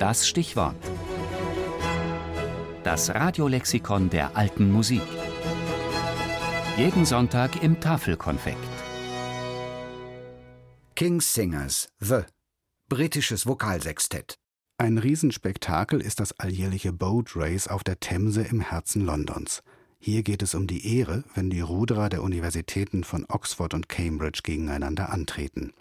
Das Stichwort. Das Radiolexikon der alten Musik. Jeden Sonntag im Tafelkonfekt. King's Singers, The. Britisches Vokalsextett. Ein Riesenspektakel ist das alljährliche Boat Race auf der Themse im Herzen Londons. Hier geht es um die Ehre, wenn die Ruderer der Universitäten von Oxford und Cambridge gegeneinander antreten.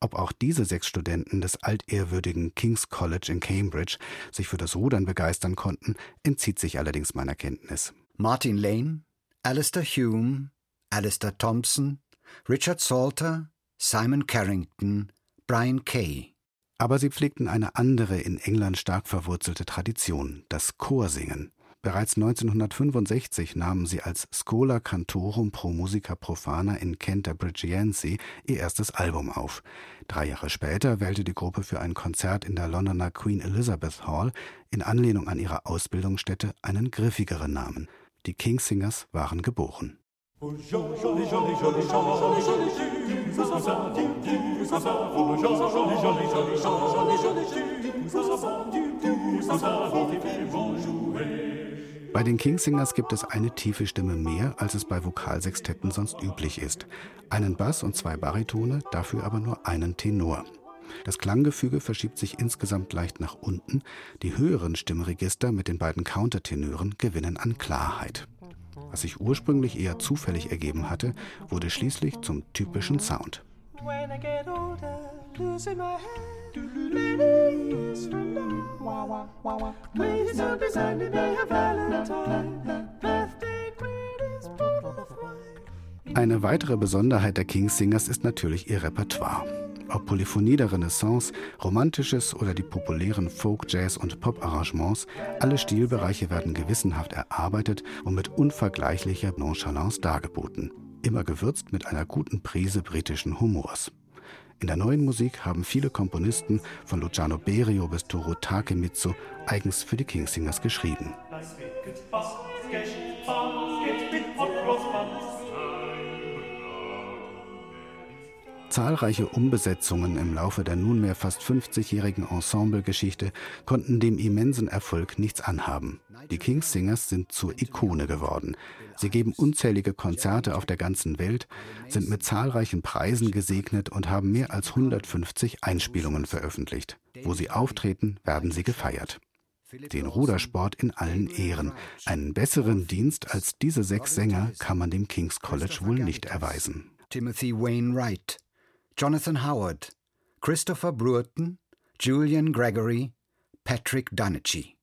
Ob auch diese sechs Studenten des altehrwürdigen King's College in Cambridge sich für das Rudern begeistern konnten, entzieht sich allerdings meiner Kenntnis. Martin Lane, Alistair Hume, Alistair Thompson, Richard Salter, Simon Carrington, Brian Kay. Aber sie pflegten eine andere in England stark verwurzelte Tradition, das Chorsingen. Bereits 1965 nahmen sie als Schola Cantorum pro Musica Profana in Canterbridgiense ihr erstes Album auf. Drei Jahre später wählte die Gruppe für ein Konzert in der Londoner Queen Elizabeth Hall in Anlehnung an ihre Ausbildungsstätte einen griffigeren Namen. Die Kingsingers waren geboren. Bei den Kingsingers gibt es eine tiefe Stimme mehr, als es bei Vokalsextetten sonst üblich ist. Einen Bass und zwei Baritone, dafür aber nur einen Tenor. Das Klanggefüge verschiebt sich insgesamt leicht nach unten. Die höheren Stimmregister mit den beiden Countertenören gewinnen an Klarheit. Was sich ursprünglich eher zufällig ergeben hatte, wurde schließlich zum typischen Sound. When I get older, losing my head, Please don't be Sunday, may a Valentine. Birthday greetings, bottle of wine. Eine weitere Besonderheit der King's ist natürlich ihr Repertoire. Ob Polyphonie der Renaissance, Romantisches oder die populären Folk, Jazz und Pop-Arrangements, alle Stilbereiche werden gewissenhaft erarbeitet und mit unvergleichlicher Nonchalance dargeboten immer gewürzt mit einer guten Prise britischen Humors. In der neuen Musik haben viele Komponisten, von Luciano Berio bis Toru Takemitsu, eigens für die Kingsingers geschrieben. Zahlreiche Umbesetzungen im Laufe der nunmehr fast 50-jährigen Ensemblegeschichte konnten dem immensen Erfolg nichts anhaben. Die King's Singers sind zur Ikone geworden. Sie geben unzählige Konzerte auf der ganzen Welt, sind mit zahlreichen Preisen gesegnet und haben mehr als 150 Einspielungen veröffentlicht. Wo sie auftreten, werden sie gefeiert. Den Rudersport in allen Ehren. Einen besseren Dienst als diese sechs Sänger kann man dem King's College wohl nicht erweisen. Timothy Wainwright Jonathan Howard, Christopher Brewerton, Julian Gregory, Patrick Dunichi.